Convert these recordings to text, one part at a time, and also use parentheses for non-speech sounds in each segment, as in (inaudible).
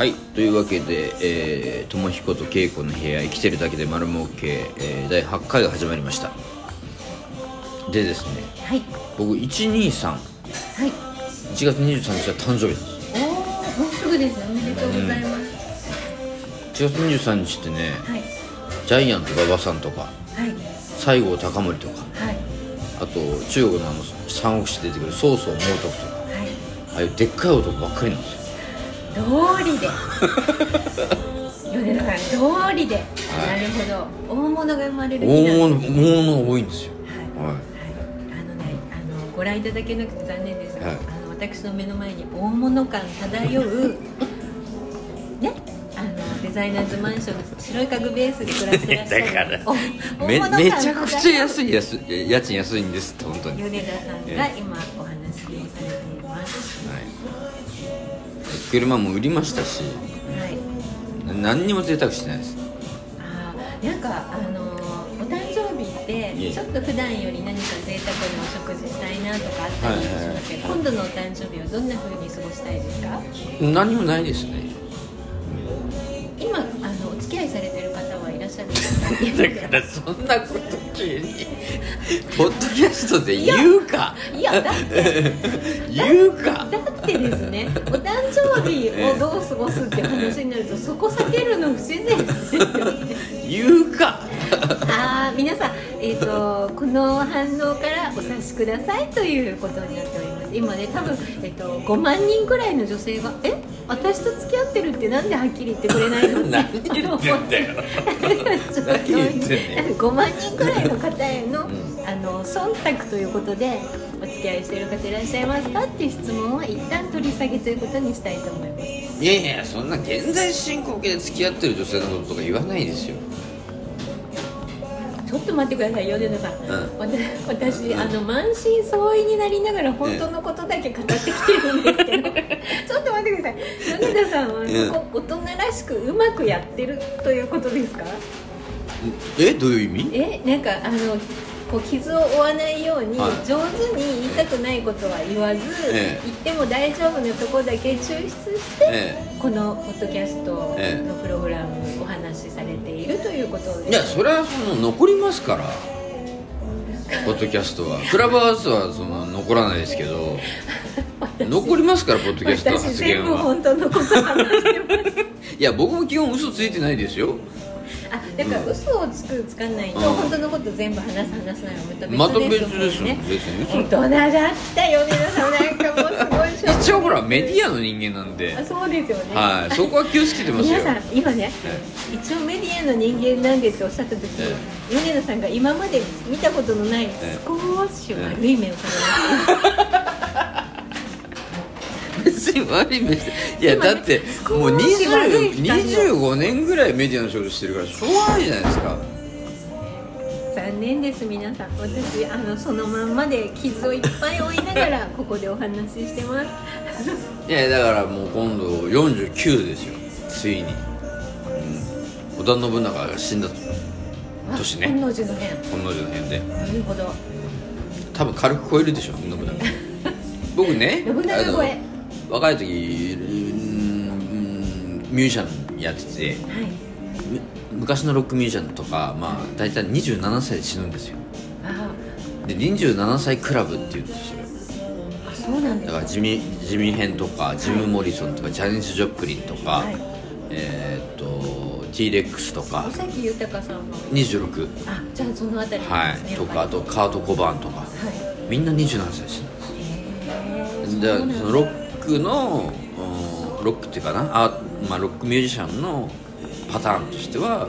はいというわけでえー、ともひことけいこの部屋生きてるだけで丸儲け、えー、第8回が始まりました。でですねはい。僕123はい。1月23日は誕生日なんです。おおもうすぐですね。おめでとうございます、1月23日ってねはい。ジャイアント馬場さんとかはい。西郷隆盛とかはい。あと中国のあの三国志出てくる曹操猛徳とかはい。ああいうでっかい男ばっかりなんですよ通りで。米田さん通りで、なるほど。大物が生まれる日大なん物大物が多いんですよ。はい、はい。はい、あのねあのご覧いただけなくて残念ですが、はい。あの私の目の前に大物感漂う (laughs) ねあのデザイナーズマンションの白い家具ベースで暮らしてらっしゃる。(laughs) だからおめちゃくちゃ安いい安い家賃安いんですって本当に、はい、米田さんが今車も売りましたしはい。何にも贅沢してないです。あーなんかあのお誕生日ってちょっと普段より何か贅沢なお食事したいなとかあったりしますけど、はいはい。今度のお誕生日はどんな風に過ごしたいですか？何もないですねだからそんなこと急にポッドキャストで言うか。いやだって (laughs) 言うか。だってですねお (laughs) 誕生日をどう過ごすって話になるとそこ避けるの不自然ですよね。言うか。ああ皆さん、えー、とこの反応からお察しくださいということになっております今ね多分、えー、と5万人くらいの女性が「え？私と付き合ってるってなんではっきり言ってくれないの?」って何言ってんだよ。(laughs) ちょっと何言ってんねん5万人くらいの方への,、ん。あの忖度ということでお付き合いしている方いらっしゃいますか？っていう質問は一旦取り下げということにしたいと思います。いやいやそんな現在進行形で付き合ってる女性のこととか言わないですよちょっと待ってください米田さん、私あの満身創痍になりながら本当のことだけ語ってきてるんですけど、ちょっと待ってください。米田さんはうん。こ大人らしくうまくやってるということですか？えどういう意味？えなんかあのこう傷を負わないようにはい。上手に言いたくないことは言わず、ええ。言っても大丈夫なところだけ抽出して、えこのポッドキャストええ。のプログラムるということです。いやそれはその残りますから。ポッドキャストは。クラブハウスはその残らないですけど。(laughs) 残りますからポッドキャストの私発全部言は本当のこと話してます。いや僕も基本嘘ついてないですよ。あだから嘘をつくつかないとうん。本当のこと全部話す話さないはまた別別ですよもんね。別に嘘。大人だったよ皆さん。なんかもう一応ほらメディアの人間なんで。あそうですよね。はい。そこは気をつけてますよ。皆さん今ね、一応メディアの人間なんでっておっしゃった時に、え米田さんが今まで見たことのないえ少し悪い目をされま別に悪い目していやだって少もうし悪い20光を25年ぐらいメディアの仕事してるからしょうがないじゃないですか。す残念です皆さん。私あのそのまんまで傷をいっぱい負いながらここでお話ししてます。いやだからもう今度49ですよ。ついに、うん、織田信長が死んだと年ね。本能寺の変。本能寺の変で。なるほど。多分軽く超えるでしょ信長。僕ね信長超え。若い時うんミュージシャンやってて。はい。む昔のロックミュージシャンとかまあ大体27歳で死ぬんですよ。あで27歳クラブっていうんですよ。あそうなんですだからジミジミヘンとかジム・モリソンとかジャニス・ジョプリンとか、はい。えーっと T レックスとか。尾崎豊さんの。26あじゃあそのあたりはですねい。とかあとカート・コバーンとか。はい。みんな27歳で死ぬへーでそうなんだそのロックのうんロックっていうかな。あ、まあ、ロックミュージシャンのパターンとしては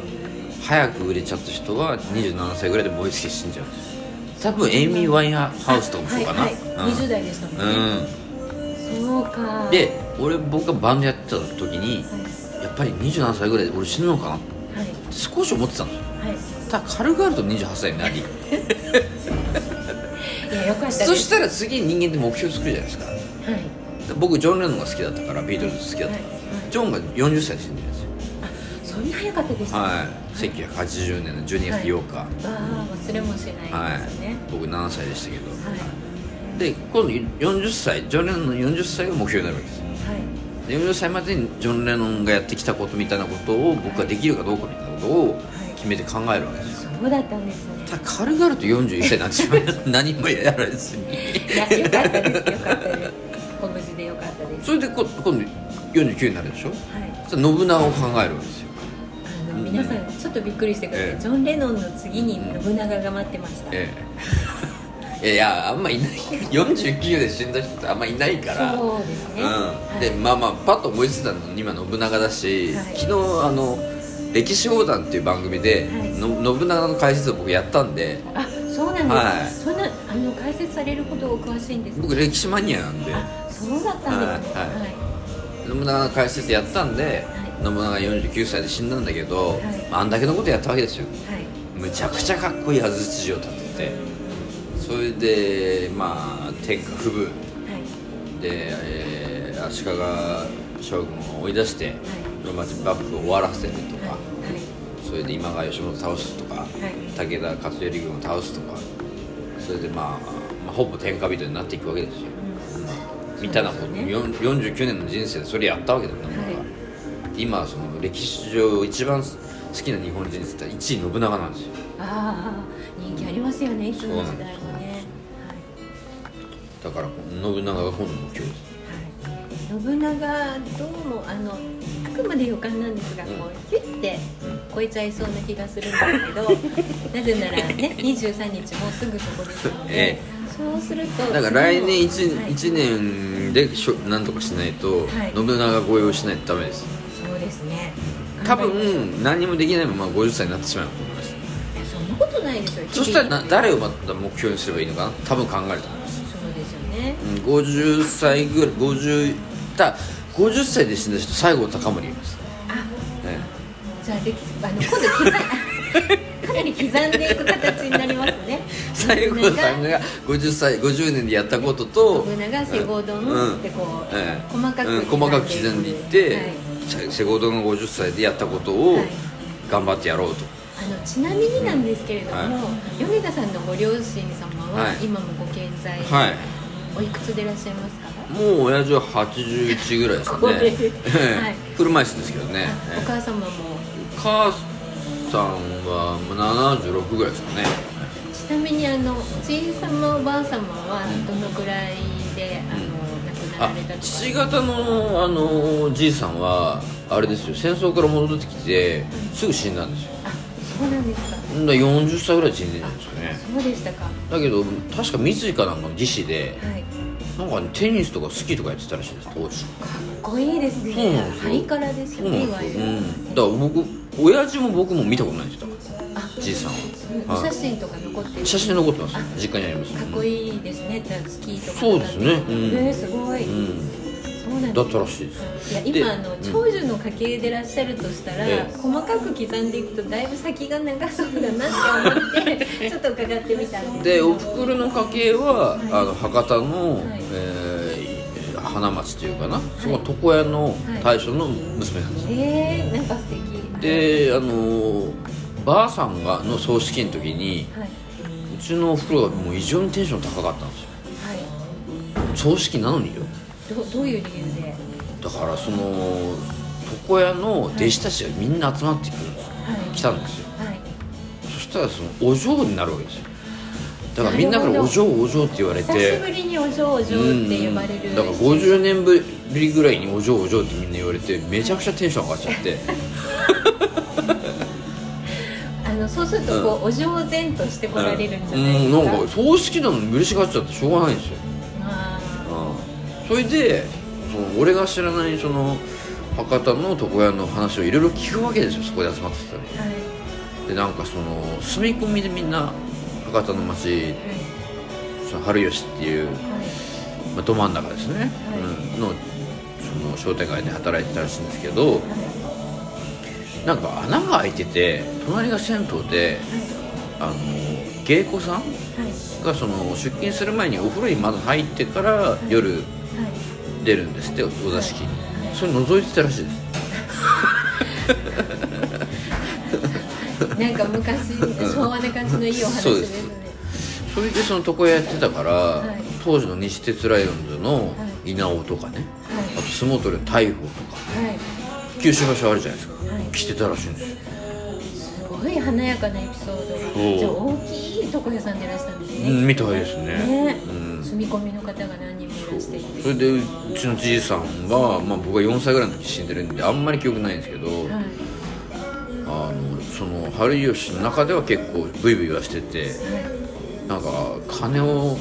早く売れちゃった人は27歳ぐらいで燃え尽きて死んじゃう。んですよ多分エイミー・ワインハウスとかもそうかな、はいはい。うん。20代でしたもんね、そうか。で俺僕がバンドやってた時にはい。やっぱり27歳ぐらいで俺死ぬのかなってはい。少し思ってたんですよはい。ただ軽々と28歳になり。(laughs) いやよかったです。そしたら次人間って目標作るじゃないですか。はい。で僕ジョン・レノンが好きだったからビートルズ好きだったから、ジョンが40歳で死んでるんですよあそんな早かったでしたはい。1980年の12月8日、ああ忘れもしないはいですね。僕7歳でしたけど、はい。で今度40歳ジョン・レノンの40歳が目標になるわけです。よはい。で40歳までにジョン・レノンがやってきたことみたいなことを僕ができるかどうかみたいなことを決めて考えるわけですよ。そうだったんですね。ただ軽々と41歳になってしまう。(laughs) 何もやらずに。いやよかったです。よかったです。ご無事でよかったです。それでこ今度49になるでしょ？はい。信長を考えるわけですの皆さんちょっとびっくりしてください、ええ。ジョン・レノンの次に信長が待ってました、ええ。いやあんまいない。(laughs) 49で死んだ人ってあんまいないから。そうですね、うん、はい。でまあまあパッと思いついたの今信長だし、はい。昨日あの「歴史横断」っていう番組で、はい。の信長の解説を僕やったんで。あそうなんです。か、はい。そんなあの解説されるほどお詳しいんですか？僕歴史マニアなんで。あそうだったんですね。はいはい。信長の解説やったんで、信長49歳で死んだんだけど、はい。まあ、あんだけのことやったわけですよ。はい。むちゃくちゃかっこいい安土城を建ててそれでまあ天下不武。はい。で、えー足利将軍を追い出して室町幕府を終わらせるとか、はい。それで今川義元を倒すとか、い。武田勝頼軍を倒すとかそれで、まあ、まあほぼ天下人になっていくわけですよ、うん。みたいなこと、ね。よん49年の人生でそれやったわけだよ、信長はい今その歴史上一番好きな日本人って言ったら1位信長なんですよ。ああ人気ありますよねいつの時代もね。だから信長が今度の目標ですはい、はい、信長どうもあのあくまで予感なんですが、こうヒュッて超えちゃいそうな気がするんですけど (laughs) なぜならね23日もうすぐそこですので、(laughs) えそうするとだから来年 1,、はい。一年でしょなんとかしないと、はい。信長超えをしないとダメです多分何もできないまま50歳になってしまう。と思いますえそんなことないですよ。そしたらな誰をまた目標にすればいいのかな？多分考えると思います、そうですよね。うん、50歳ぐらい50だ50歳で死んだ人西郷隆盛います、あね、じゃあできあの今度刻 (laughs) かなり刻んでいく形になりますね。西郷さんが50歳50年でやったことと信長セゴドンってこう、ええ細かくうん細かく刻んでいって、はいセセゴドンが50歳でやったことをはい。頑張ってやろうと、あのちなみになんですけれども、は米田さんのご両親様は、はい。今もご健在、はい。おいくつでいらっしゃいますか？もう親父は81ぐらいですかね、(laughs) はい。車椅子ですけどね、あお母様もお母さんはもう76ぐらいですかね。ちなみにあのおじい様おばあ様はどのくらいで、あの亡くなあられたとか父方のあのじいさんはあれですよ戦争から戻ってきてすぐ死んだんですよ。あそうなんですか。だから40歳ぐらいで死んでるんですよね。そうでしたか。だけど確か三井かなんかの技師ではい。なんかテニスとかスキーとかやってたらしいです当時。かっこいいですね。ハイカラですよ。ねいわゆる、うん、だから僕親父も僕も見たことないんですよじいさんおは、は写真とか残って写真残ってますあ実家にありますかっこいいですね。じゃあスキーとか。そうですね。うん。えーすごい、うん。そうなんですだったらしいです。いやで今あのうん長寿の家系でいらっしゃるとしたら、ええ細かく刻んでいくとだいぶ先が長そうだなって思って (laughs) ちょっと伺ってみたんですでおふくろの家系は、はい。あの博多の、はい。えー花町というかな、そこ床屋の大将の娘なんですよ、えー、なんか素敵。であのばあさんがの葬式の時にはい。うちのおふくろがもう異常にテンション高かったんですよ。はい。葬式なのによ。どどういう理由で？だからその床屋の弟子たちがみんな集まってくるはい。来たんですよ。はい。そしたらそのお嬢になるわけですよ。だからみんなからお嬢お嬢って言われ久してぶりにお嬢お嬢って呼ばれるうん。だから50年ぶりぐらいにお嬢お嬢ってみんな言われてめちゃくちゃテンション上がっちゃって。あのそうするとこう、お嬢然として来られるんじゃないですか、うんなんか葬式なのに嬉しがっちゃってしょうがないんですよ、あうん、それでその俺が知らないその博多の床屋の話をいろいろ聞くわけですよそこで集まってたのに。ーはい。でなんかその住み込みでみんな博多の町その春吉っていう、はい。まあ、ど真ん中ですね、はい。うん、のその商店街で働いてたらしいんですけどはいなんか穴が開いてて隣が銭湯であの芸妓さんはい。がその出勤する前にお風呂にまず入ってから夜はい。出るんですってお座敷に。それ覗いてたらしいです。(laughs) なんか昔昭和な感じのいいお話ですね。それでその床屋やってたから、はい。当時の西鉄ライオンズの稲尾とかね、あと相撲取りの大鵬とか。はい。九州場所あるじゃないですか、はい来てたらしいんですよ。すごい華やかなエピソードが。じゃあ大きい床屋さんでいらしたんですね、うんみたいですね。ね、うん。住み込みの方が何人もいらして。いてそれでうちのじいさんが、まあ、僕が4歳ぐらいの時死んでるんであんまり記憶ないんですけど、はい。あのその春吉の中では結構ブイブイはしててはい。なんか金を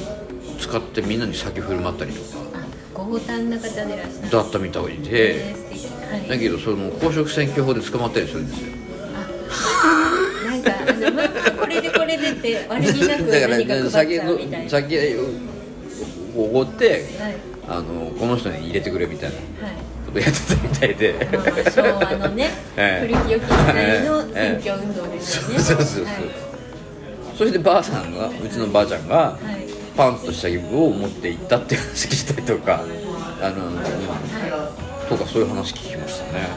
使ってみんなに酒振る舞ったりとか。あ強胆な方でいらっしゃる。だったみたいえで。ー素敵。はいだけどその公職選挙法で捕まったりするんですよ。あなんかこれでこれでって悪気なくだから何か配っ酒の酒をおごってはいあのこの人に入れてくれみたいなはいことやってたみたいで昭和のね、ええ古き良き時代の選挙運動ですよね、そうそうそうはいそれでばあさんがうちのばあちゃんがはいパンツと下着を持って行ったっていう話したりとかあの、うんとかそういう話聞きましたね、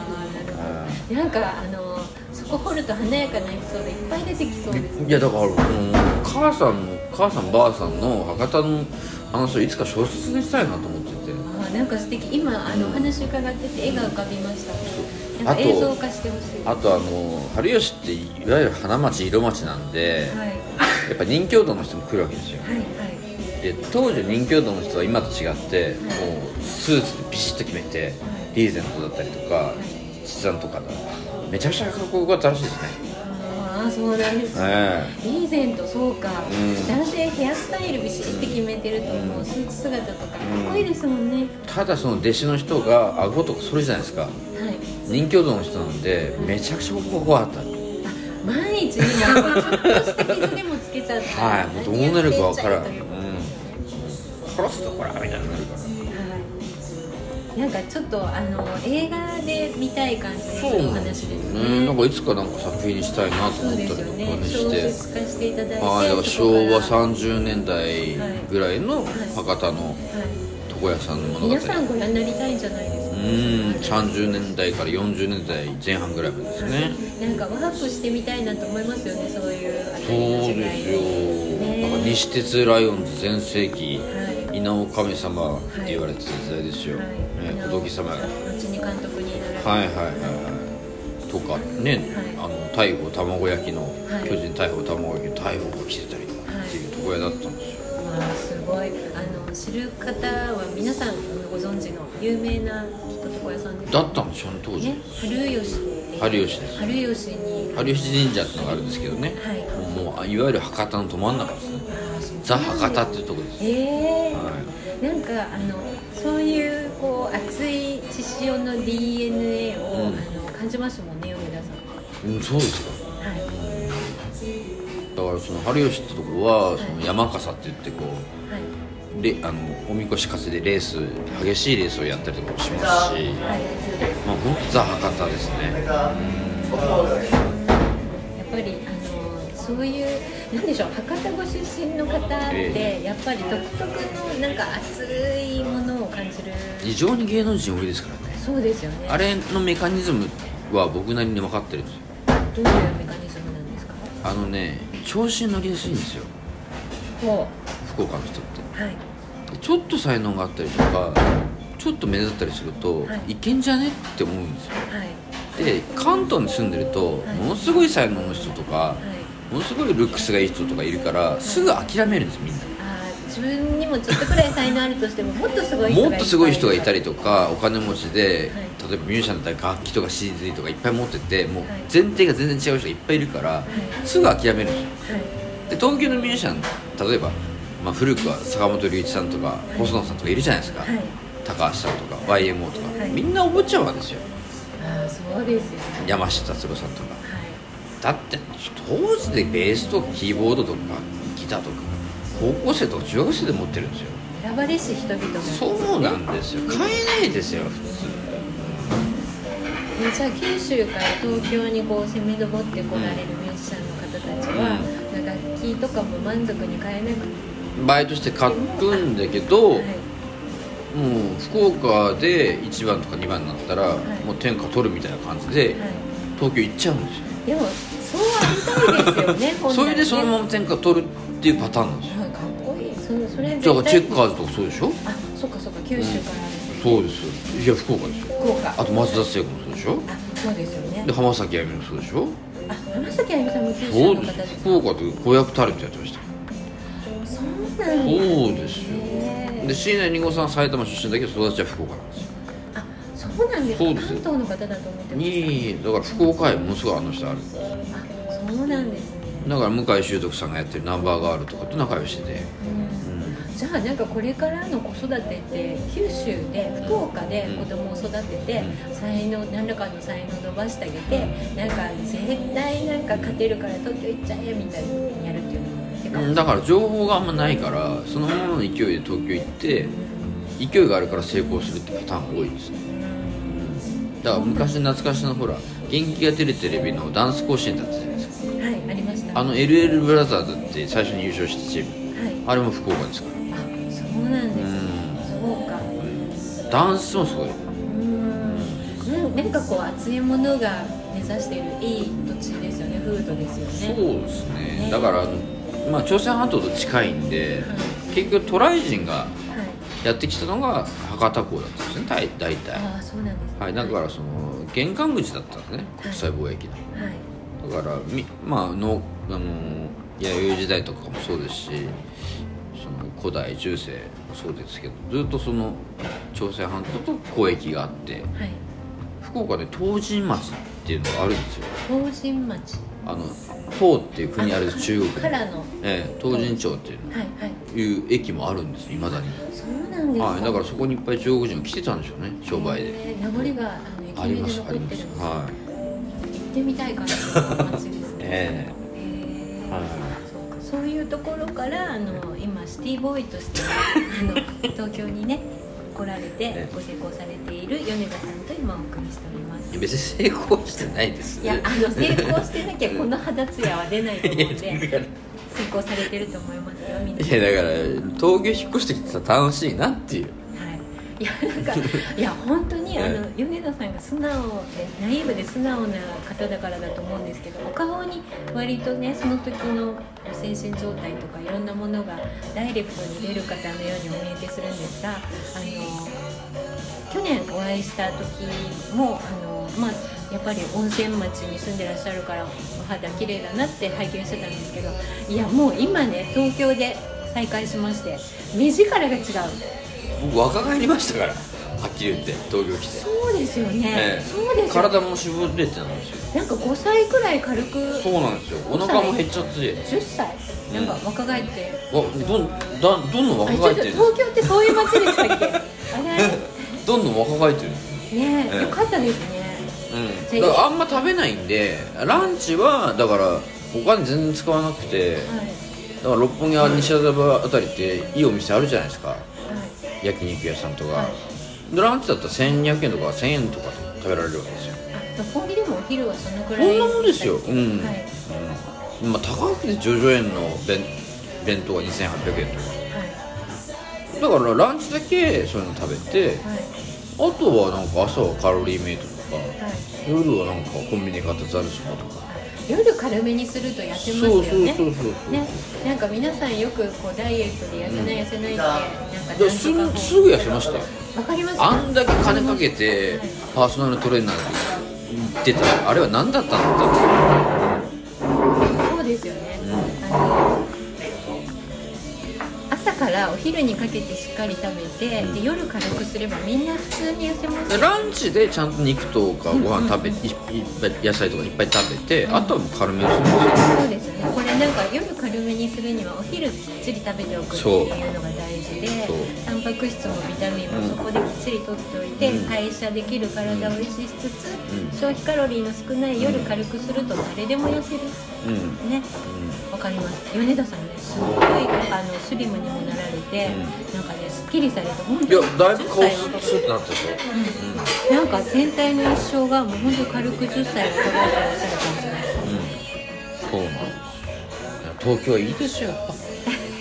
なんかあのそこ掘ると華やかなエピソードいっぱい出てきそうですうんいやだからこの母さんの母さんばあさんの博多の話をいつか小説にしたいなと思ってて。あなんか素敵。今あのお話伺ってて絵が浮かびました。あとか映像化してほしい。あとあの春吉っていわゆる花町色町なんで、はい。やっぱ人形道の人も来るわけですよ。はいはい。で当時人形道の人は今と違ってもうスーツでビシッと決めてリーゼントだったりとか七段とかだめちゃくちゃかっこよかったらしいですね。ああそうなんです、えリーゼントそうか、うん。男性ヘアスタイルビシッて決めてるともう。スーツ姿とかかっこいいですもんね、えただその弟子の人が顎とかそれじゃないですか。はい。人形道の人なんでめちゃくちゃ怖かった。万一になんかちょっとした傷でもつけちゃった。らはい。もうどうなるかわからん、殺すとこらみたいになる。からはいなんかちょっとあの映画で見たい感じのお話ですね。なんかいつかなんか作品にしたいなと思ったりとかですよねね小して。説化していただいてはいだからそこ昭和から30年代ぐらいの博多のはい。床屋さんの物語。皆さんご覧になりたいんじゃないですか？うーん30年代から40年代前半ぐらいまでですね。なんかワープしてみたいなと思いますよねそういうそうですよ。ね。だから西鉄ライオンズ全盛期はい稲尾神様って言われてた時代ですよ、はい。ね、仏様が後に監督になられてはい。はい。はいはいとかね、あの大鵬卵焼きの、はい。巨人大鵬卵焼きの大鵬が来てたりとかっていう床屋だったんですよ、まあすごい。あの知る方は皆さんご存知の有名なきっと床屋さんですだったんですよね当時、ね春吉。春吉です。春吉に。春吉神社ってのがあるんですけどね、はい。もういわゆる博多のど真ん中ですザ博多っていうところです、ええはなんかあのそういうこう熱い血潮の DNA を、うん。あの感じますもんね米田さん。い、うん、そうですかはい。だからその春吉ってとこはその山笠って言ってこはい。うレあのおみこし担いでレース激しいレースをやったりとかもしますしはい。まあ本当ザ博多ですね。やっぱりあのそういうなんでしょう博多ご出身の方って、えやっぱり独特のなんか熱いものを感じる。異常に芸能人多いですからね。そうですよね。あれのメカニズムは僕なりに分かってるんですよ。どういうメカニズムなんですか？あのね調子に乗りやすいんですよ。ほ福岡の人って。うはい。でちょっと才能があったりとかちょっと目立ったりすると、はい。い、けんじゃねって思うんですよ。はい。で関東に住んでると、はい。ものすごい才能の人とかはいものすごいルックスがいい人とかいるからすぐ諦めるんですみんな。自分にもちょっとくらい才能あるとしてももっとすごい人がもっとすごい人がいたりりとかお金持ちで、はい。例えばミュージシャンだったら楽器とか CD とかいっぱい持っててもうはい前提が全然違う人がいっぱいいるから、い。すぐ諦めるんですよ。はい。で東京のミュージシャン例えば、まあ、古くは坂本龍一さんとか細野さんとかいるじゃないですか、はい。高橋さんとか YMO とか、はい。みんなお坊ちゃまですよ。ああそうですよね。山下達郎さんとか。はいだって当時でベースとかキーボードとかギターとか高校生とか中学生で持ってるんですよ。選ばれし人々が。そうなんですよ。買えないですよ普通。えじゃあ九州から東京にこう攻め上ってこられるミュージシャンの方たちは、楽器とかも満足に買えなくて、バイトして買くんだけど、はい。もう福岡で1番とか2番になったら、い。もう天下取るみたいな感じではい、東京行っちゃうんですよ。でもねそれでそのまま天下取るっていうパターンなんですよ。はいかっこいい。そそそれだからチェッカーーズとかそうでしょ？あそっかそっか九州から。そうですいや福岡ですよ。福岡。あと松田聖子もそうでしょ？あそうですよね。で浜崎あゆみもそうでしょ？あ浜崎あゆみさんも九州そうですの方です。福岡で子役タレントやってました。そうなんですそうですよ。ねで椎名林檎さんは埼玉出身だけど育ちは福岡なんですよ。あそうなんですか。そうですよ。関東の方だと思ってましいいだから福岡へものすごいあの人あるたあそうなんですね。だから向井秀徳さんがやってるナンバーガールとかと仲良しで、じゃあなんかこれからの子育てって九州で福岡で子供を育ててう才能何らかの才能を伸ばしてあげてなんか絶対なんか勝てるから東京行っちゃえみたいにやるっていうのだから情報があんまないからそのままの勢いで東京行って勢いがあるから成功するってパターンが多いです。ねだから昔懐かしのほら元気が出るテレビのダンス甲子園だったじゃないあの LL ブラザーズって最初に優勝したチーム。はい。あれも福岡ですか？らあそうなんですねうん。そうか。ダンスもすごい。うん。ななんかこう熱いものが目指しているいい土地ですよね。風土ですよそうねですね。ね。だからまあ朝鮮半島と近いんで結局渡来人がはい。やってきたのが博多港だったんですね大大体。ああそうなんですね。はいだからその玄関口だったんですね国際貿易の。はい。だからみまあのあの弥生時代とかもそうですしその古代中世もそうですけどずっとその朝鮮半島と交易があってはい。福岡で東神町っていうのがあるんですよ。東神町。あの唐っていう国ある中国にからの。ええ東神町っていうの。はいはい。いう駅もあるんですいまだに、そうなんですか、はい、だからそこにいっぱい中国人が来てたんでしょうね商売で。へー名残があのありま駅名です残ありますってるんですは行ってみたい感じの街ですね。(laughs) いえ。ーはいそういうところからあの今シティボーイとしてあの東京にね来られてえご成功されている米田さんと今お送りしております。別に成功してないです。いやあの成功してなきゃこの肌ツヤは出ないと思うんで成功されてると思いますよみん。な。いやだから東京引っ越してきてたら楽しいなっていう。はい、いやなんかいや本当にあの米田さんが素直でナイーブで素直な方だからだと思うんですけどお顔に割とねその時の精神状態とかいろんなものがダイレクトに出る方のようにお見受けするんですがあの去年お会いした時もあのまあやっぱり温泉町に住んでらっしゃるからお肌綺麗だなって拝見してたんですけどいやもう今ね東京で再会しまして目力が違う僕若返りましたからはっきり言って東京来て。そうですよね、ええ。そうですよ体も絞れてなんですよ。なんか5歳くらい軽くそうなんですよ。お腹も減っちゃって10歳？なんか若返って、わどんだどんどんあ若返ってる。東京ってそういう街でしたっけ？(laughs) あれ？どんどん若返ってる。ねえええ。よかったですね。うん、だからあんま食べないんでランチはだからお金全然使わなくて。はい。だから六本木や西麻布あたりっていいお店あるじゃないですか。はい焼肉屋さんとか、はい。でランチだったら1200円とか1000円とかで食べられるわけですよ。あ六本木でもお昼はそのくらいそんなもんですよ。うん、はい。うん。まあ高くてジョジョ園の弁弁当が2800円とか。はい。だからランチだけそういうの食べてはい。あとはなんか朝はカロリーメイトとかはい。夜はなんかコンビニで買ったザルそばとか夜軽めにすると痩せますよね。ね、なんか皆さんよくこうダイエットで痩せない痩せないってなんかですぐすぐ痩せましたよ。わかります？あんだけ金かけてパーソナルトレーナーで行ってたあれは何だったんだってそうですよね、からお昼にかけてしっかり食べて、で夜軽くすればみんな普通に痩せますランチでちゃんと肉とかご飯食べ、いいっぱい野菜とかいっぱい食べて、あとはもう軽めにするそうですよね。これなんか夜軽めにするにはお昼きっちり食べておくっていうのが大事で。そうタンパク質もビタミンもそこできっちりとっておいて、うん。代謝できる体を維持しつつ、うん。消費カロリーの少ない夜軽くすると誰でも痩せる。うん。ね。わかります。米田さんねすごいあのスリムにもなられて、うん。なんかねすっきりされて本当いやに10だいぶ顔スッスッとなったでしょ、なんか全体の一生がもう本当軽く10歳を捉えてらっしゃる感じそうなん東京はいいですよ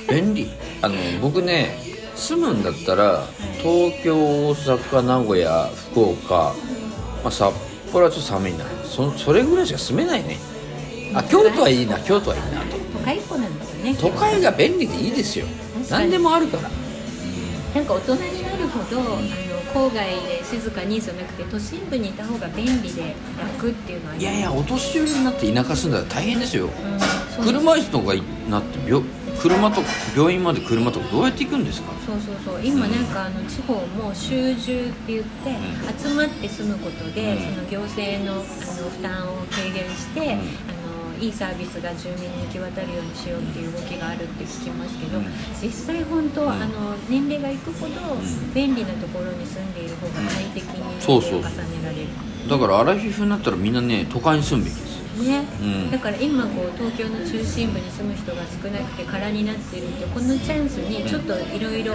便利。あの僕ね住むんだったら東京大阪名古屋福岡、まあ、札幌はちょっと寒いな。そそれぐらいしか住めないね。あ京都はいいな。京都はいいなと。都会っ子なんですよね。都会が便利でいいですよ。何でもあるから。なんか大人になるほど、あの郊外で静かにじゃなくて都心部にいた方が便利で楽っていうのはいやいやお年寄りになって田舎住んだら大変ですよ。うん車椅子とかになって病車と病院まで車とかどうやって行くんですか？そうそうそう。今なんかあの地方も集中って言って、う集まって住むことで、うん。その行政のあの負担を軽減して、ん。あのいいサービスが住民に行き渡るようにしようっていう動きがあるって聞きますけど、うん。実際本当、ん。あの年齢がいくほどん。便利なところに住んでいる方が快適にそうそう年齢を重ねられる。だからアラフィフになったらみんなね都会に住むべきですね、うん。だから今こう東京の中心部に住む人が少なくて空になっているってこのチャンスにちょっといろいろ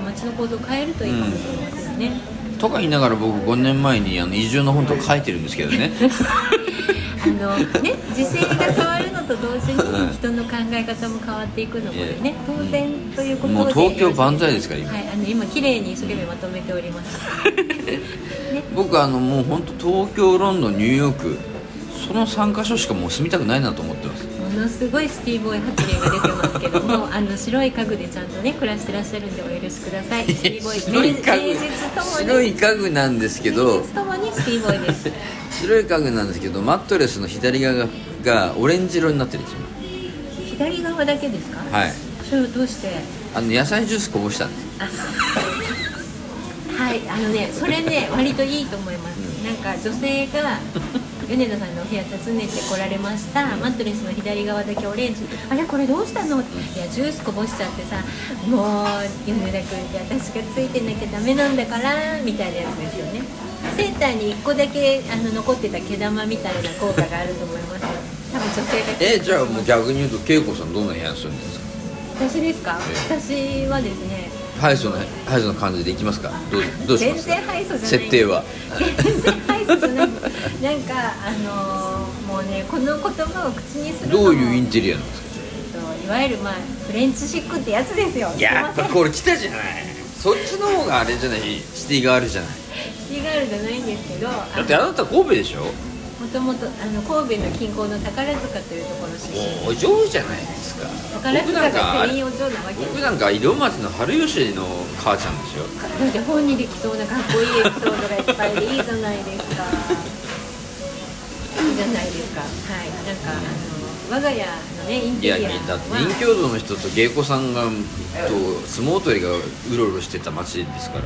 街の構造を変えるといいかもしれません。ね、とか言いながら僕5年前にあの移住の本とか書いてるんですけどね。(laughs) あのね時勢が変わるのと同時うん。に人の考え方も変わっていくのもね当然ということで。もう東京万歳ですから今。はいあの今綺麗に一生懸命まとめております。(laughs) ね。僕あのもう本当東京ロンドンニューヨークその3カ所しかもう住みたくないなと思ってます。ものすごいシティボーイ発言が出てますけども (laughs) あの白い家具でちゃんとね暮らしてらっしゃるんでお許しください。シティボーイ白い家具。白い家具なんですけど名実ともにシティボーイです。白い家具なんですけどマットレスの左側ががオレンジ色になってるんですよ。左側だけですか？はい。それをどうして？あの野菜ジュースこぼしたんです。はい。あのねそれね割といいと思います、なんか女性が米田さんのお部屋訪ねてこられました。マットレスの左側だけオレンジ。あれこれどうしたの？いやジュースこぼしちゃってさもう米田君って私がついてなきゃダメなんだからみたいなやつですよね。センターに1個だけあの残ってた毛玉みたいな効果があると思いますよ。多分女性がえじゃあもう逆に言うと恵子さんどんな部屋に住んでるんですか？私ですか？私はですねハイソのハイソの感じでいきますか？どうどうします全然ハイソじゃない。設定は。全然ハイソじゃない。なんかあのーもうねこの言葉を口にするどういうインテリアなんですか？えっといわゆるまあフレンチシックってやつですよ。やっぱこれ来たじゃない。そっちの方があれじゃない？シティガールじゃない？シティガールじゃないんですけどだってあなた神戸でしょ？もともとあの神戸の近郊の宝塚というところ出身。もうお嬢じゃないですか。宝塚かが全員お嬢なわけ。僕なんか井戸町の春吉の母ちゃんですよ。だって本にできそうなかっこいいエピソードがいっぱいでいいじゃないですか。いいじゃないですか。はい。なんかあの我が家のねインいやテリアだっては任教道の人と芸妓さんがと相撲取りがうろうろしてた町ですから。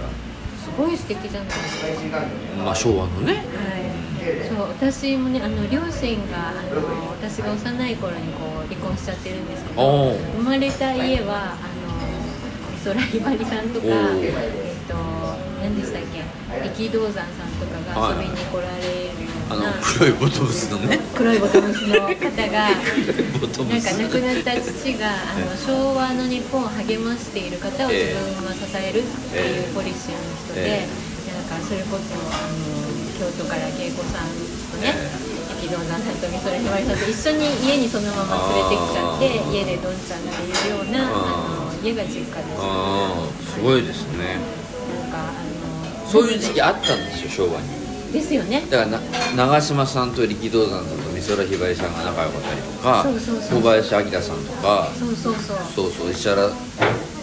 すごい素敵じゃないですか。まあ昭和のね。はい、そう私もねあの両親があの私が幼い頃にこう離婚しちゃってるんですけど生まれた家はあの美空ひばりさんとかえっと何でしたっけ？力道山さんとかが遊びに来られるよあのうな、黒いボトムスのね。黒いボトムスの方がなんか亡くなった父があの昭和の日本を励ましている方を自分は支えるっていうポリシーの人で、え。なんかそれこそあの京都から芸妓さんとね、力道山さんと美空ひばりさんと一緒に家にそのまま連れてきちゃって家でどんちゃんっていうようなあの家が実家です。ああすごいですね。なんかあのそういう時期あったんですよ昭和に。ですよね。だからな長嶋さんと力道山さんと美空ひばりさんが仲良かったりとか小林明さんとかそうそうそう。そうそう石原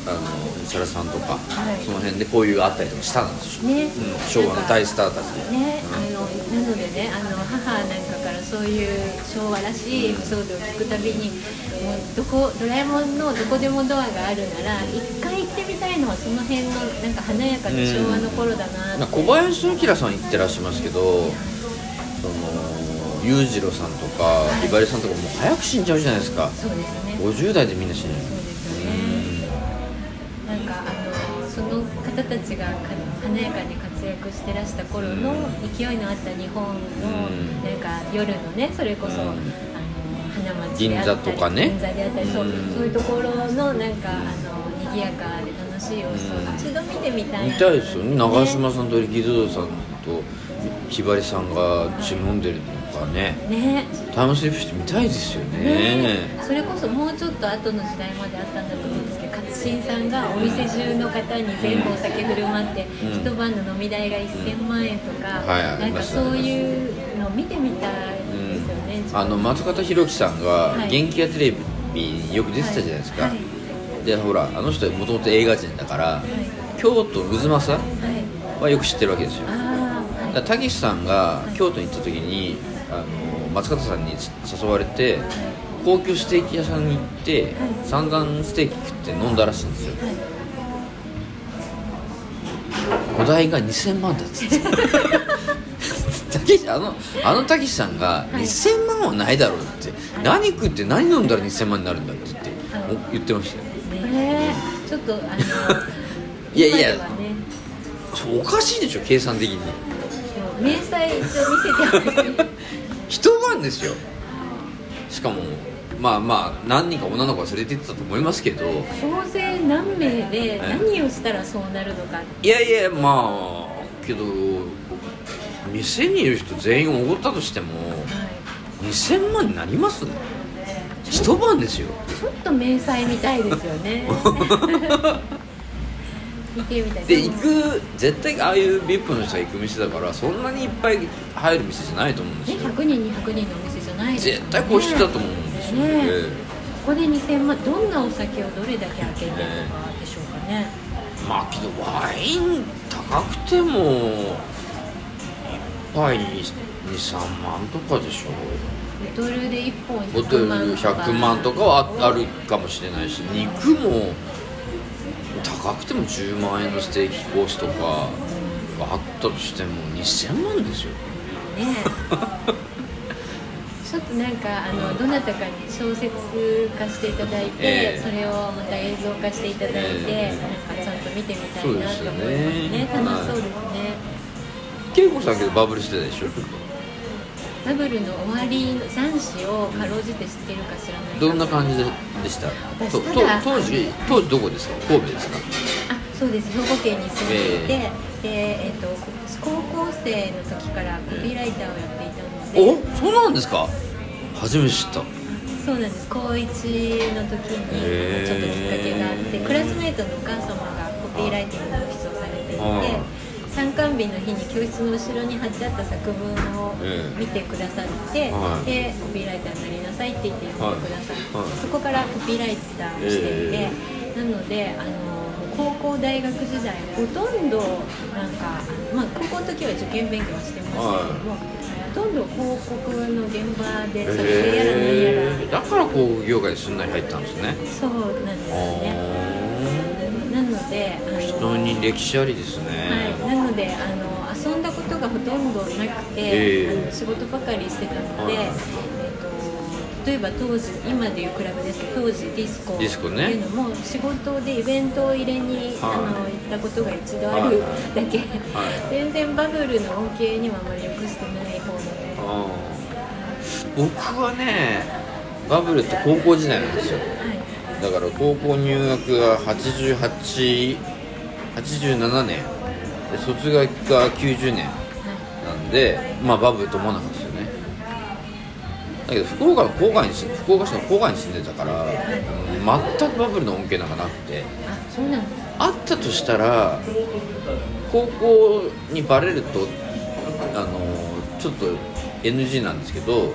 あの石原さんとか、はい。その辺でこういうあったりとかしたんですよ、ね、うん、昭和の大スターたちで。ね、あのなのでねあの母なんかからそういう昭和らしいエピソードを聞くたびにもうどこドラえもんのどこでもドアがあるなら一回行ってみたいのはその辺のなんか華やかな昭和の頃だなって、な小林明さん言ってらっしゃいますけどその裕次郎さんとかひばりさんとかもう早く死んじゃうじゃないですか。そうですね。50代でみんな死んじゃう方たちがか華やかに活躍してらした頃の勢いのあった日本のうん。なんか夜のねそれこそ、うん。あの花街であったり銀座とかね。銀座であったりそう,、うん。そういうところのなんかあの賑やかで楽しい様子をうん。一度見てみたい見なたいですよね。長嶋さんと力道さんとひばりさんが一緒に飲んでるとかね。ね。タイムスリップしてみたいですよね。ね。それこそもうちょっと後の時代まであったんだと思うんですけど勝新さんがお店中の方に全部お酒振る舞って、うん。一晩の飲み代が1000万円とか、はいあなんかそういうのを見てみたいですよね、あの松方弘樹さんがはい。元気屋テレビによく出てたじゃないですか、はい。でほらあの人もともと映画人だからはい。京都渦政はい。はよく知ってるわけですよ。たけしさんが京都に行った時にあの松方さんに誘われて高級ステーキ屋さんに行ってはい。散々ステーキ食って飲んだらしいんですよ。はい。お代が2000万だっつって。たけしあのあのたけしさんがはい。2000万はないだろうって、何食って何飲んだら2000万になるんだって言って、言ってましたよ。ちょっとあの (laughs) いやいやね。おかしいでしょ計算的に。明細一応見せて (laughs) 一晩ですよ。しかもまあまあ何人か女の子は連れて行ってたと思いますけど。総勢何名で何をしたらそうなるのかいやいやまあけど店にいる人全員おごったとしてもはい。2000万になります？一晩ですよ。ちょっと明細みたいですよね。(laughs) 見てみたい。で行く絶対ああいう VIP の人が行く店だからそんなにいっぱい入る店じゃないと思うんですねよ100人200人のお店じゃないね。絶対個室だと思うんですよね。ねここで2000万どんなお酒をどれだけ開けてるのかでしょうかね。まあけどワイン高くても一杯23万とかでしょボトルで1本ボトル100万とか100万とかはああるかもしれないし肉も高くても10万円のステーキコースとかがあったとしても2000万ですよ。ね (laughs) ちょっとなんかあのどなたかに小説化していただいて、ええ。それをまた映像化していただいて、ええ。なんかちゃんと見てみたいなと思いますね。ね。楽しそうですね、恵子さんけどバブルしてたでしょ？バブルの終わりの残死をかろうじて知ってるか知らないかどんな感じででした？当時当時どこですか？神戸ですか？あそうです。兵庫県に住んでいて、でえっと高校生の時からコピーライターをやってお？そうなんですか？初めて知った。そうなんです。高1の時にちょっときっかけがあってクラスメートのお母様がコピーライティングのオフィスをされていてあ参観日の日に教室の後ろに貼ってあった作文をええ。見てくださって、はい。でコピーライターになりなさいって言って呼んでくださって、はい。はい。そこからコピーライターをしていて、えなのであの高校大学時代ほとんどなんか、まあ、高校の時は受験勉強はしてましたけども、ほとんど広告の現場で撮影やら何やら、へーだから広告業界にすんなり入ったんですね。そうなんです。ねなのであの人に歴史ありですね、はい、なのであの遊んだことがほとんどなくて、ええ。あの仕事ばかりしてたので、はい。えっと例えば当時今でいうクラブです。当時ディスコってディスコね。いうのも仕事でイベントを入れに、はい。あの行ったことが一度あるだけ、はい。全然バブルの恩恵にはあまり良くしてない僕はねバブルって高校時代なんですよ。はい、だから高校入学が8887年。で卒業が90年。なんでまあバブルと思わなかったですよね。だけど福岡の郊外に住ん福岡市の郊外に住んでたから、うん全くバブルの恩恵なんかなくて。あったとしたら高校にバレるとあのちょっと NG なんですけどはい。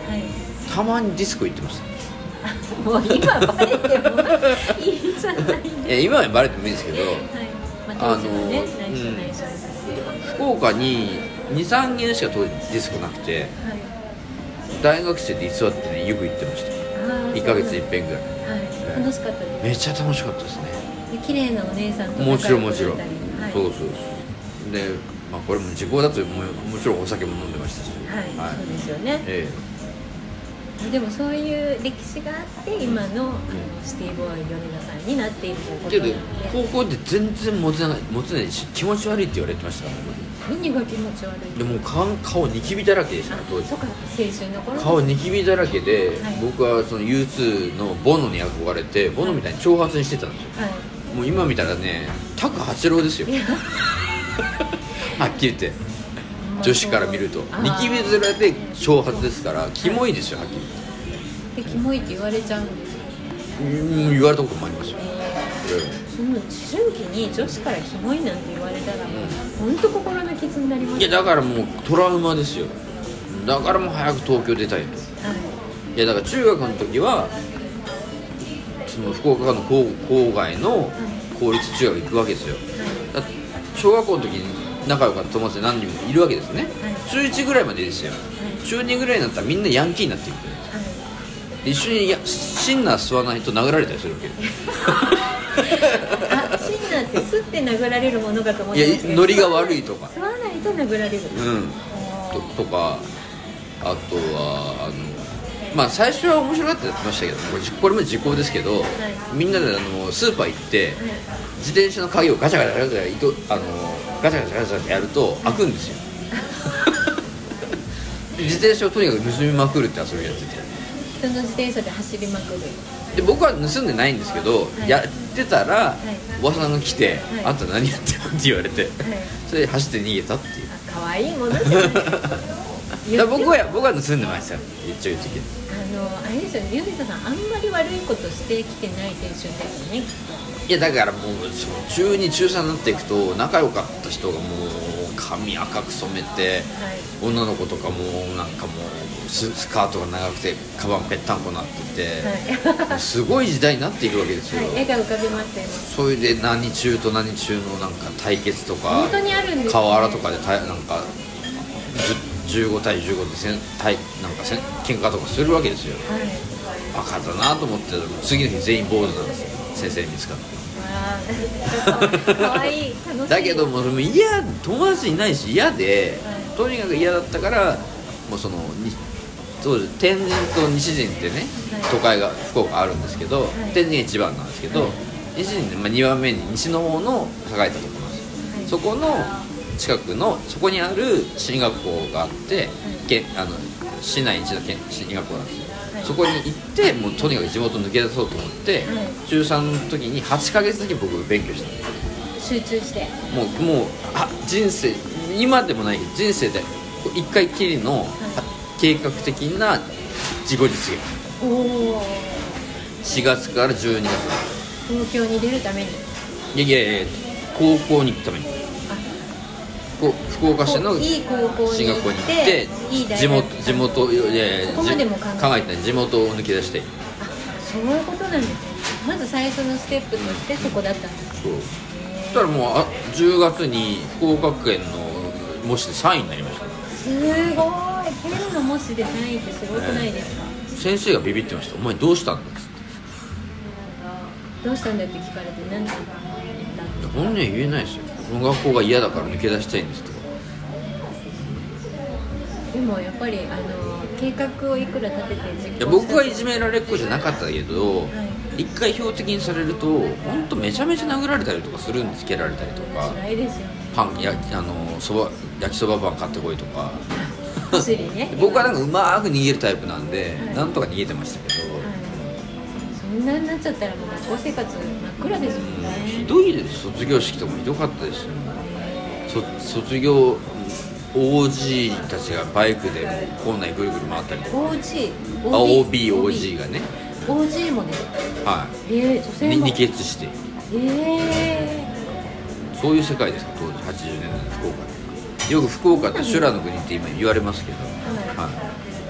たまにディスコ行ってました (laughs) もう今バレてもいいんじゃない今はバレてもいいんですけどはい、まあ、あのうん。福岡に23軒しか当時ディスコなくてはい、大学生で居座ってねよく行ってました。あー1ヶ月に一遍ぐらい。はい、楽しかったです。めっちゃ楽しかったですね。で綺麗なお姉さんともちろんもちろん、はい、そうそうそう。で、まあ、これも時効だとももちろんお酒も飲んでましたし。はい、そうですよね。えでもそういう歴史があって今の,、あのシティボーイ米田さんになっているというえけどことなので、高校で全然モテないモテないし気持ち悪いって言われてましたからね何が気持ち悪い？でもう顔顔ニキビだらけでしたあね当時。そうか青春の頃顔ニキビだらけで、はい。僕はその U2 のボノに憧れてボノみたいに長髪にしてたんですよ。はい。もう今見たらねタク八郎ですよ (laughs) はっきり言って。女子から見ると。ニキビ面で長髪ですからキモいですよはっきりでキモいって言われちゃうんですうん言われたこともありますよ、その思春期に女子からキモいなんて言われたら本当心の傷になりますえいやだからもうトラウマですよ。だからもう早く東京出たいと。はい。いやだから中学の時はその福岡の郊郊外の公立中学行くわけですよ。だって小学校の時に仲良かった友達何人もいるわけですね、はい。中1ぐらいまでですよ。い。中2ぐらいになったらみんなヤンキーになっていくで一緒にやシンナー吸わないと殴られたりするわけ。(laughs) あシンナーってすって殴られるものかと思っいやてましたけどノリが悪いとか。吸わないと殴られる。うん。ととかあとはあのまあ最初は面白がってやってましたけどこれこれも時効ですけど、みんなであのスーパー行って自転車の鍵をガチャガチャガチャガチャ糸あのガチャガチャガチャってやると開くんですよ。(laughs) で自転車をとにかく盗みまくるって遊びやってて。人の自転車で走りまくる。で僕は盗んでないんですけど、い。やってたら、い。おばさんが来て、はい。あんた何やってるの?」って言われて、はい。それで走って逃げたっていう。あ可愛いものじゃない (laughs) 僕は僕は盗んでましたよ言っちゃう時。あのあれですよねゆびたさんあんまり悪いことしてきてないですよねきっいやだからもう中2中3になっていくと仲良かった人がもう髪赤く染めてとはい。女の子とかもなんかもうススカートが長くてカバンぺったんこになってて、はい。すごい時代になっていくわけですよ、はい、絵が浮かびましたよそれで何中と何中のなんか対決とか本当にあるんですね。河原とかでたなんかじゅ15対15でせん対なんかせん喧嘩とかするわけですよ。はい。バカだなと思って次の日全員坊主なんですよ。先生に見つかってだけどもう嫌友達いないし嫌で、はい。とにかく嫌だったからもうそのに当時天神と西陣ってね、はい。都会が福岡あるんですけど、い。天神が一番なんですけど、はい。西陣で、まあ、2番目に西の方の栄えたところなんですよ、はい。そこの近くのそこにある進学校があって、けあの市内一の県進学校なんですよ、はいそこに行ってもうとにかく地元抜け出そうと思って、はい中3の時に8ヶ月だけ僕勉強したんです集中して。もうもうあ人生今でもないけど人生で一回きりの、計画的な自己実現。おお4月から12月。東京に出るために。いやいやいや高校に行くために福岡市の進学校に行って地元地元いやいやいでも考えて。地元を抜け出して。あそういうことなんですね。まず最初のステップとしてそこだったんですそう。そしたらもうあ10月に福岡県の模試で3位になりました。すごい。県の模試で3位ってすごくないですか、先生がビビってました「お前どうしたんだ?」っつって。どうしたんだって聞かれて何て言ったんですか本音は言えないですよこの学校が嫌だから抜け出したいんですと。かでもやっぱりあの計画をいくら立てていや僕はいじめられっ子じゃなかったけど、一回標的にされると本当めちゃめちゃ殴られたりとかするんです蹴られたりとか辛いですよね。パンやあのそば焼きそばパン買ってこいとか。(laughs) 僕はなんかうまく逃げるタイプなんで、はい。なんとか逃げてましたけど、はい。そんなになっちゃったらもう学校生活真っ暗ですもん。ねひどいです。卒業式とかもひどかったですよ。そ卒業 OG たちがバイクでもう校内ぐるぐる回ったりとか。OG あ OBOG がね。OG もですかはえー、女い性も。に二血して。えそういう世界ですか当時。80年代の福岡でよく福岡って修羅の国って今言われますけど。ははい。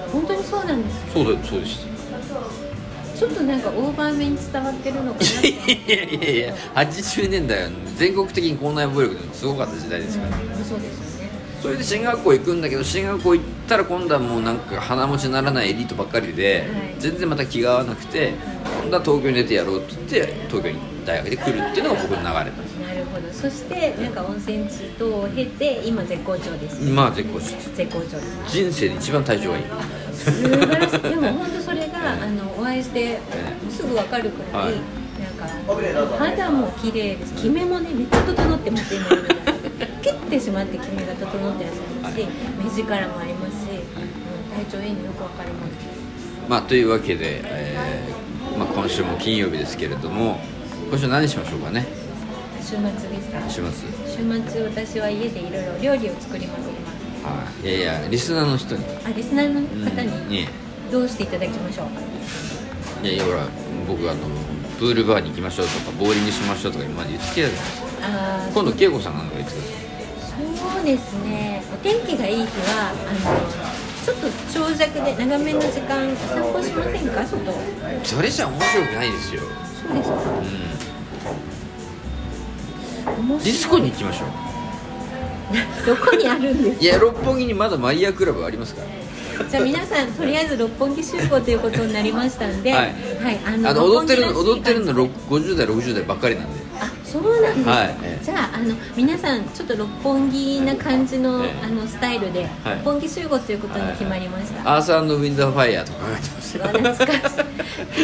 ー、本当にそうなんですか？そうだそうでしたちょっとなんかオーバーめに伝わってるのかな (laughs) いやいやいや80年代は全国的に校内暴力のすごかった時代ですから、うんそうですよね。それで進学校行くんだけど進学校行ったら今度はもうなんか鼻持ちならないエリートばっかりで、はい。全然また気が合わなくて今度は東京に出てやろうって言って東京に大学で来るっていうのが僕の流れなんです。なるほど。そしてなんか温泉地等を経て今絶好調ですね。まあ絶好調絶好調です。人生で一番体調がいい。素晴らしい。でも本当それがあのお会いしてすぐ分かるくらい、はい。なんか肌も綺麗です。決めもねめっちゃ整ってます今。キュッてしまって決めが整ってらっしゃいますし、目力もありますし、うん、体調いいのよく分かります。まあというわけで、えーまあ、今週も金曜日ですけれども今週何しましょうかね？週末ですか？週末。週末私は家でいろいろ料理を作りまくります。はい。いやいやリスナーの人に。あリスナーのうん。方にねどうしていただきましょういやいやほら僕あのプールバーに行きましょうとかボーリングしましょうとか今まで言ってきたじゃないですか。今度恵子さんなんかいそうですね。お天気がいい日はあのちょっと長尺で長めの時間お散歩しませんか？ちょっと。それじゃ面白くないですよ、そうですか。うん、ディスコに行きましょう。(laughs) どこにあるんですか？いや六本木にまだマリアクラブありますからじゃあ皆さんとりあえず六本木集合ということになりましたんで、ははいい、ああの踊ってる踊ってるのろ50代60代ばっかりなんで。あそうなんですか、はい。ええ。じゃああの皆さんちょっと六本木な感じの,、ええ。あのスタイルで、はい。六本木集合ということに決まりました、アースウィンドファイヤーとか。懐かし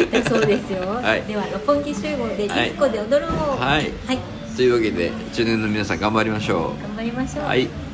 い。だそうですよ、はい。では六本木集合でディスコで踊ろう。はい。はい、というわけで中年の皆さん頑張りましょ頑張りましょう、う。はい